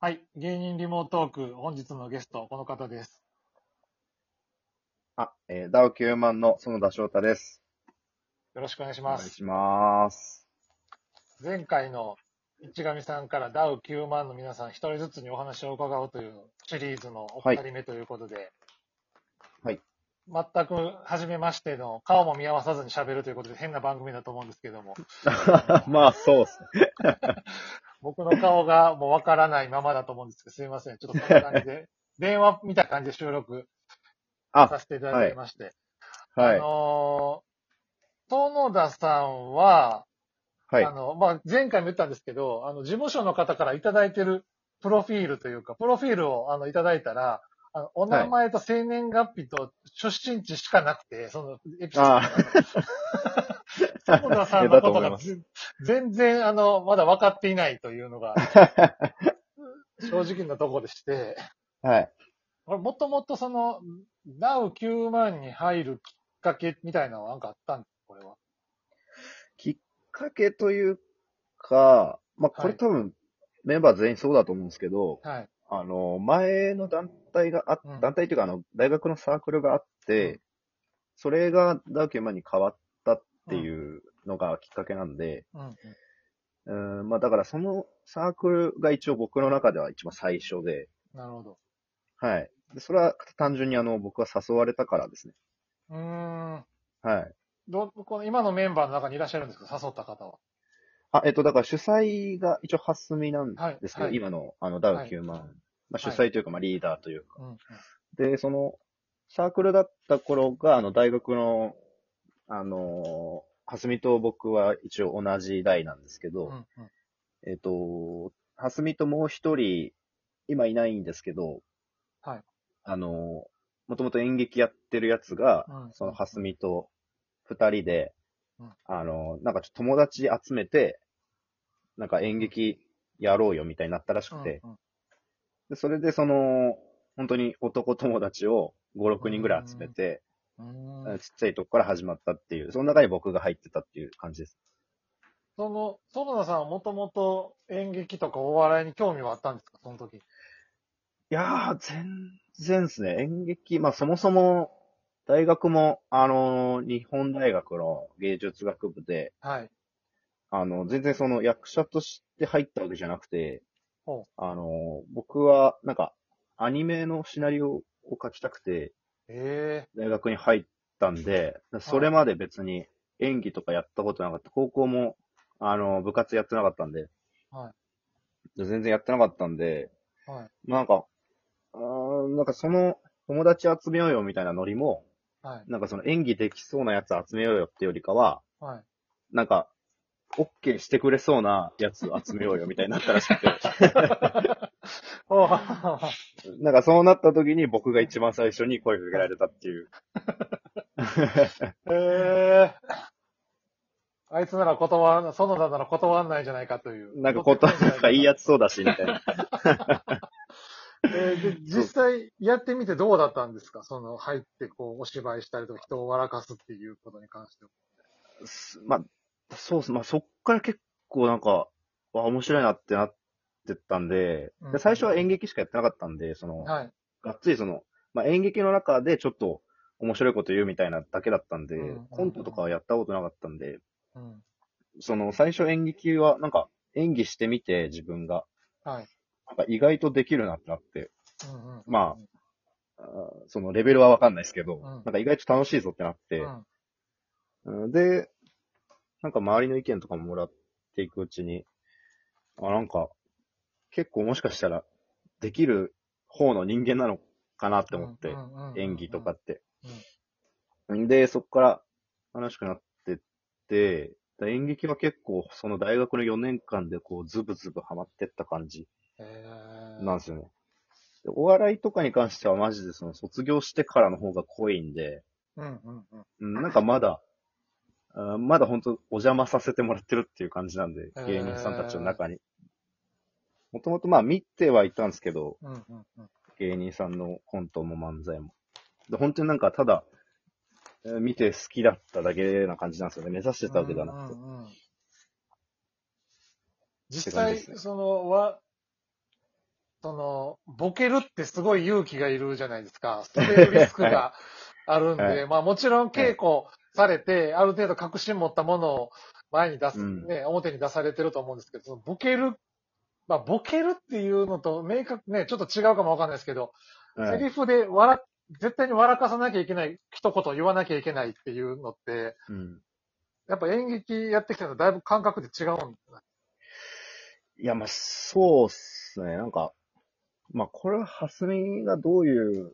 はい。芸人リモートーク、本日のゲスト、この方です。あ、えーダウ9万の園田翔太です。よろしくお願いしおます。願いします。前回の市上さんからダウ9万の皆さん一人ずつにお話を伺うというシリーズのお二人目ということで、はい。全く初めましての顔も見合わさずに喋るということで変な番組だと思うんですけども、まあ、そうっすね。僕の顔がもうわからないままだと思うんですけど、すいません。ちょっとこんな感じで、電話みたいな感じで収録あさ、せていただきまして、はい。あのー、園田さんは、はいあ。の、まあ、前回も言ったんですけど、あの、事務所の方からいただいてるプロフィールというか、プロフィールを、あの、いただいたら、あの、お名前と生年月日と出身地しかなくて、その、エピソードあが。園田さんのことがぜ全然、あの、まだ分かっていないというのが、正直なところでして、はい。これもともとその、ダウ9万に入るきっかけみたいなのはなんかあったんですかこれは？きっかけというか、まあ、こはいれ多分、メンバー全員そうだと思うんですけど、はい。あの、前の団体があ団体というか、あの、大学のサークルがあって、うんそれがダウ9万に変わったっていうのがきっかけなんで、うん、うん。うん、まあ、だからそのサークルが一応僕の中では一番最初で、なるほど。はい。でそれは単純にあの、僕は誘われたからですね。うーん。はい。ど、この今のメンバーの中にいらっしゃるんですか？誘った方は。あ、えっと、だから主催が一応、はすみなんはい。ですけど、はい、今の、あの、ダウはい9万。まあ、主催というか、まあ、リーダーというか。で、その、サークルだった頃が、あの、大学の、あのー、はすみと僕は一応同じ代なんですけど、うんうん。えっと、はすみともう一人、今いないんですけど、はい。あのー、もともと演劇やってるやつが、うんそのはすみと二人で、うんあのー、なんかちょっと友達集めて、なんか演劇やろうよみたいになったらしくて、うんうんでそれでその、本当に男友達を5、6人ぐらい集めて、うーんちっちゃいとこから始まったっていう、その中に僕が入ってたっていう感じです。その、園田さんはもともと演劇とかお笑いに興味はあったんですか？その時。いやー、全然ですね。演劇、まあそもそも、大学も、あのー日本大学の芸術学部で、はい。あの、全然その役者として入ったわけじゃなくてあのー僕は、なんか、アニメのシナリオを書きたくて、え大学に入ったんで、それまで別に演技とかやったことなかった。高校も、あの、部活やってなかったんで、は全然やってなかったんで、えはい。なんか、あーなんかその友達集めようよみたいなノリも、はい。なんかその演技できそうなやつ集めようよってよりかは、はい。なんか、OK してくれそうなやつ集めようよみたいになったらしくて、なんかそうなった時に僕が一番最初に声かけられたっていう。ええあいつなら断ら、園田なら断んないんじゃないかという。なんかこと、なんかいいやつそうだし、みたいな。えーで、実際やってみてどうだったんですか？その、入ってこう、お芝居したりとか人を笑かすっていうことに関しては。すまあ、そうっす。まあそっから結構なんか、わ、面白いなってなってったんで、うんで最初は演劇しかやってなかったんで、その、はい。がっつりその、まあ演劇の中でちょっと面白いこと言うみたいなだけだったんで、うんコントとかはやったことなかったんで、うん。その最初演劇はなんか演技してみて自分が、はい。なんか意外とできるなってなって、うんうん。まあーそのレベルはわかんないですけど、んなんか意外と楽しいぞってなって、うん。うんで、なんか周りの意見とかももらっていくうちに、あ、なんか、結構もしかしたら、できる方の人間なのかなって思って、演技とかって。んで、そこから楽しくなってって、で演劇は結構その大学の4年間でこうズブズブハマってった感じえーなんですよね。でお笑いとかに関してはマジでその卒業してからの方が濃いんで、うんうんうん。うんなんかまだ、あーまだ本当お邪魔させてもらってるっていう感じなんで、芸人さんたちの中に。もともとまあ見てはいたんですけど、うんうんうん。芸人さんのコントも漫才も。で本当になんかただ、えー見て好きだっただけな感じなんですよね。目指してたわけではなくて。うんうんうん。実際、ね。その、わ、その、ボケるってすごい勇気がいるじゃないですか。捨てるリスクが あるんで、はい。まあもちろん稽古されて、ある程度確信持ったものを前に出す、うん。ね、表に出されてると思うんですけど、そのボケる、まあボケるっていうのと明確ね、ちょっと違うかもわかんないですけど、はい。セリフで笑、絶対に笑かさなきゃいけない、一言言わなきゃいけないっていうのって、うん。やっぱ演劇やってきたのだいぶ感覚で違うんだ。いや、まあ、そうっすね。なんか、まあ、これは、はすみがどういう、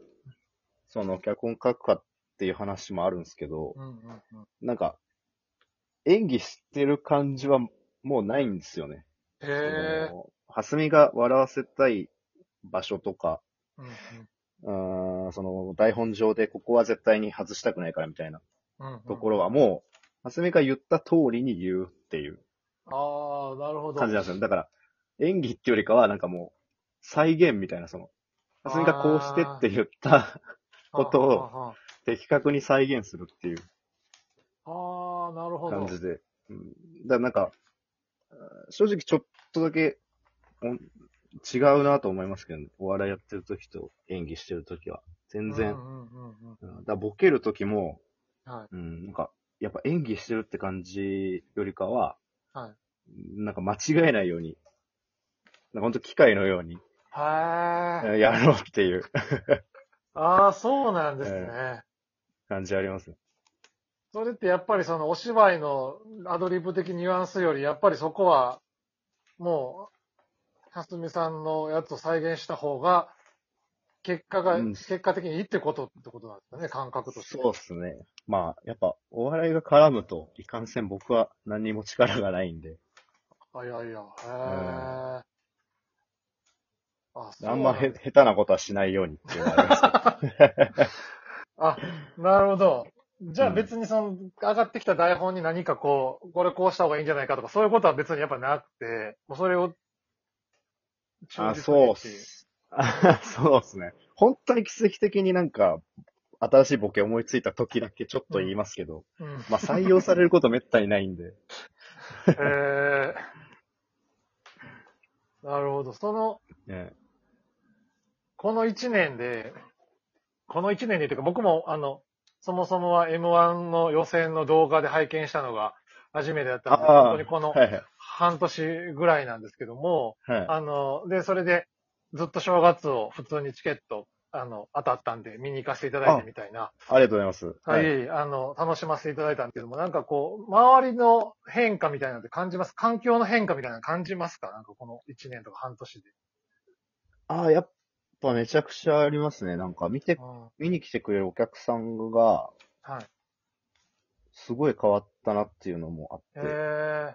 その、脚本書くかっていう話もあるんですけど、うんうんうん。なんか、演技してる感じはもうないんですよね。へえ。そのはすみが笑わせたい場所とか、うんうその、台本上でここは絶対に外したくないからみたいなところはもう、はすみが言った通りに言うっていうああ、なるほど。感じなんですよ。だから、演技ってよりかは、なんかもう、再現みたいな、その、はすみがこうしてって言ったことをを。的確に再現するっていうああ、なるほど。感じで。うん、だからなんか、正直ちょっとだけ、お違うなと思いますけどね。お笑いやってる時と演技してる時は。全然。うんうんうんだからボケる時も、はい。うん、なんか、やっぱ演技してるって感じよりかは、はい。なんか間違えないように、なんかほんと機械のように、はい。やろうっていうああ、そうなんですね。感じありますね。それってやっぱりそのお芝居のアドリブ的ニュアンスより、やっぱりそこは、もう、はすみさんのやつを再現した方が、結果が、うん結果的にいいってことってことなんですかね、感覚として。そうっすね。まあ、やっぱ、お笑いが絡むと、いかんせん僕は何にも力がないんで、あ、いやいや、へえ。あ、そうあんまへ下手なことはしないようにっていうのはあります あ、なるほど。じゃあうん別にその、上がってきた台本に何かこう、これこうした方がいいんじゃないかとか、そういうことは別にやっぱなくて、もうそれを、あ、そうっす。あ そうっすね。本当に奇跡的になんか、新しいボケ思いついた時だけちょっと言いますけど、うん。まあ採用されることめったにないんで。へ え。なるほど。その、ね、この一年で、この一年でというか、僕もあの、そもそもは M1 の予選の動画で拝見したのが初めてだったんで、本当にこのはいはい。半年ぐらいなんですけども、はい。あの、で、それで、ずっと正月を普通にチケット、あの、当たったんで、見に行かせていただいてみたいな。ありがとうございます。はい、あの、楽しませていただいたんですけども、なんかこう、周りの変化みたいなのって感じます？環境の変化みたいなの感じますか？なんかこの1年とか半年で。ああ、やっぱめちゃくちゃありますね。なんか見てう、ん、見に来てくれるお客さんが、はい。すごい変わったなっていうのもあって、へえ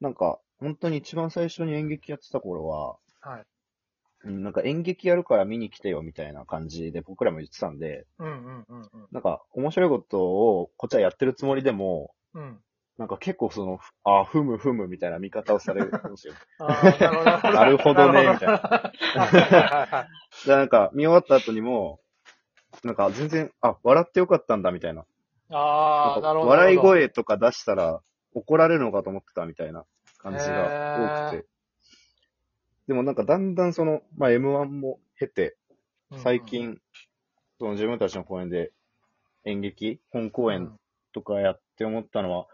なんか、本当に一番最初に演劇やってた頃は、はい。うんなんか演劇やるから見に来てよみたいな感じで僕らも言ってたんで、うんうんうんうん。なんか面白いことをこっちはやってるつもりでも、うん。なんか結構その、あ、ふむふむみたいな見方をされるんですよ。あーなるほど。なるほどねみたいな な。なんか見終わった後にも、なんか全然、あ、笑ってよかったんだみたいな。ああ、なるほど。笑い。声とか出したら怒られるのかと思ってたみたいな感じが多くて。でもなんかだんだんその、まあ M1 も経て、最近、その自分たちの公演で演劇、本公演とかやって思ったのは、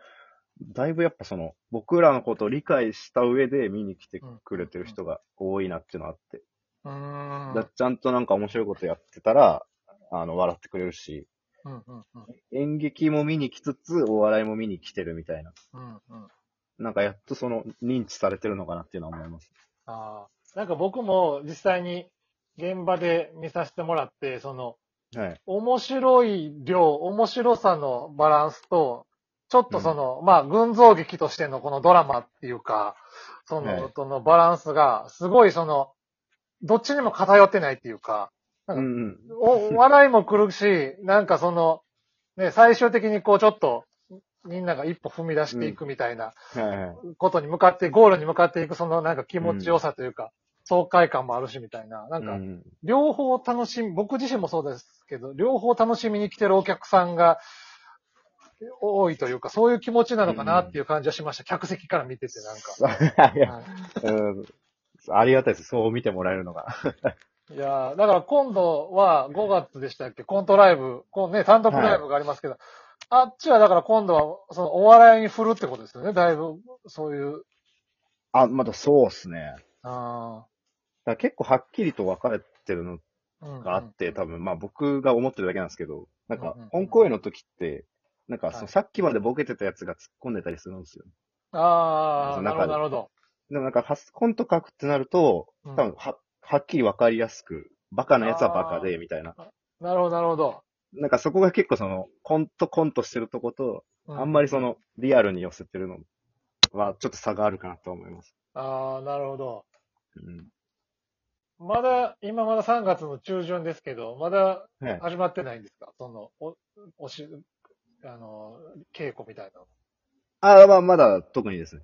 だいぶやっぱその、僕らのことを理解した上で見に来てくれてる人が多いなっていうのがあって。うん。うん。だちゃんとなんか面白いことやってたら、あの、笑ってくれるし、うんうんうん。演劇も見に来つつ、お笑いも見に来てるみたいな。うんうん。なんかやっとその、認知されてるのかなっていうのは思います。ああ。なんか僕も実際に現場で見させてもらって、その、はい。面白い量、面白さのバランスと、ちょっとその、まあ、群像劇としてのこのドラマっていうか、その、はいそのバランスが、すごいその、どっちにも偏ってないっていうか、うんうん。お笑いも来るし、なんかその、ね、最終的にこうちょっと、みんなが一歩踏み出していくみたいな。ことに向かって、ゴールに向かっていくそのなんか気持ちよさというか、爽快感もあるしみたいな、なんか、うん両方楽しみ、僕自身もそうですけど、両方楽しみに来てるお客さんが多いというか、そういう気持ちなのかなっていう感じはしました。客席から見ててなんか。はいうんありがたいです。そう見てもらえるのが。いやーだから今度は5月でしたっけ？コントライブ、こうね、単独ライブがありますけど、あっちはだから今度は、そのお笑いに振るってことですよね、だいぶ、そういう。あ、まだそうっすね。だかあら結構はっきりと分かれてるのーうん。があって、多分、まあ僕が思ってるだけなんですけど、なんかうんうん、本公演の時って、なんかそはい。のさっきまでボケてたやつが突っ込んでたりするんですよ。ああ、なるほど、なるほど。でもなんか、はコント書くってなると、うん。多分は、はっきり分かりやすく、バカなやつはバカで、みたいな。なるほど、なるほど。なんかそこが結構その、コントコントしてるとこと、うあんまりそ、の、リアルに寄せてるのは、ちょっと差があるかなと思います。ああ、なるほど。うん。まだ、今まだ3月の中旬ですけど、まだはい。始まってないんですか？その、お、おし、あの、稽古みたいなの。ああ、まあ、まだ特にですね。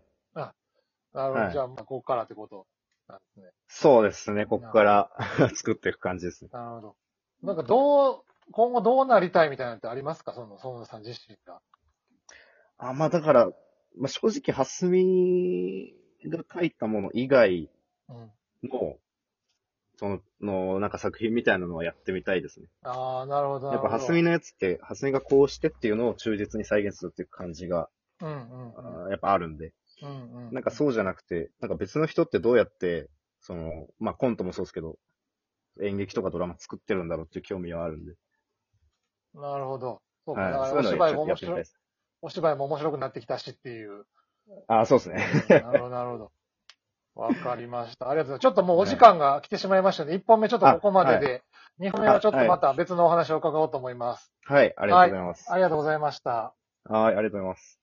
なるほど。はいじゃあ、まあ、ここからってことなんですね。そうですね。ここから 作っていく感じですね。なるほど。なんか、どう、今後どうなりたいみたいなのってありますか？その、園田さん自身が。あ、まあだから、まあ正直、はすみが書いたもの以外うん。の、その、の、なんか作品みたいなのはやってみたいですね。ああ、なるほど。やっぱ、はすみのやつって、はすみがこうしてっていうのを忠実に再現するっていう感じが、うんうんうん。やっぱあるんで。うんうん。なんかそうじゃなくて、なんか別の人ってどうやって、その、まあコントもそうですけど、演劇とかドラマ作ってるんだろうっていう興味はあるんで。なるほど。そうか。だはい。お芝居も面白い。お芝居も面白くなってきたしっていう。あー、そうですね。なるほど、なるほど。わかりました。ありがとうございます。ちょっともうお時間が来てしまいましたので、1本目ちょっとここまでで、2本目はちょっとまた別のお話を伺おうと思います。はい、ありがとうございます。ありがとうございました。はい、ありがとうございます。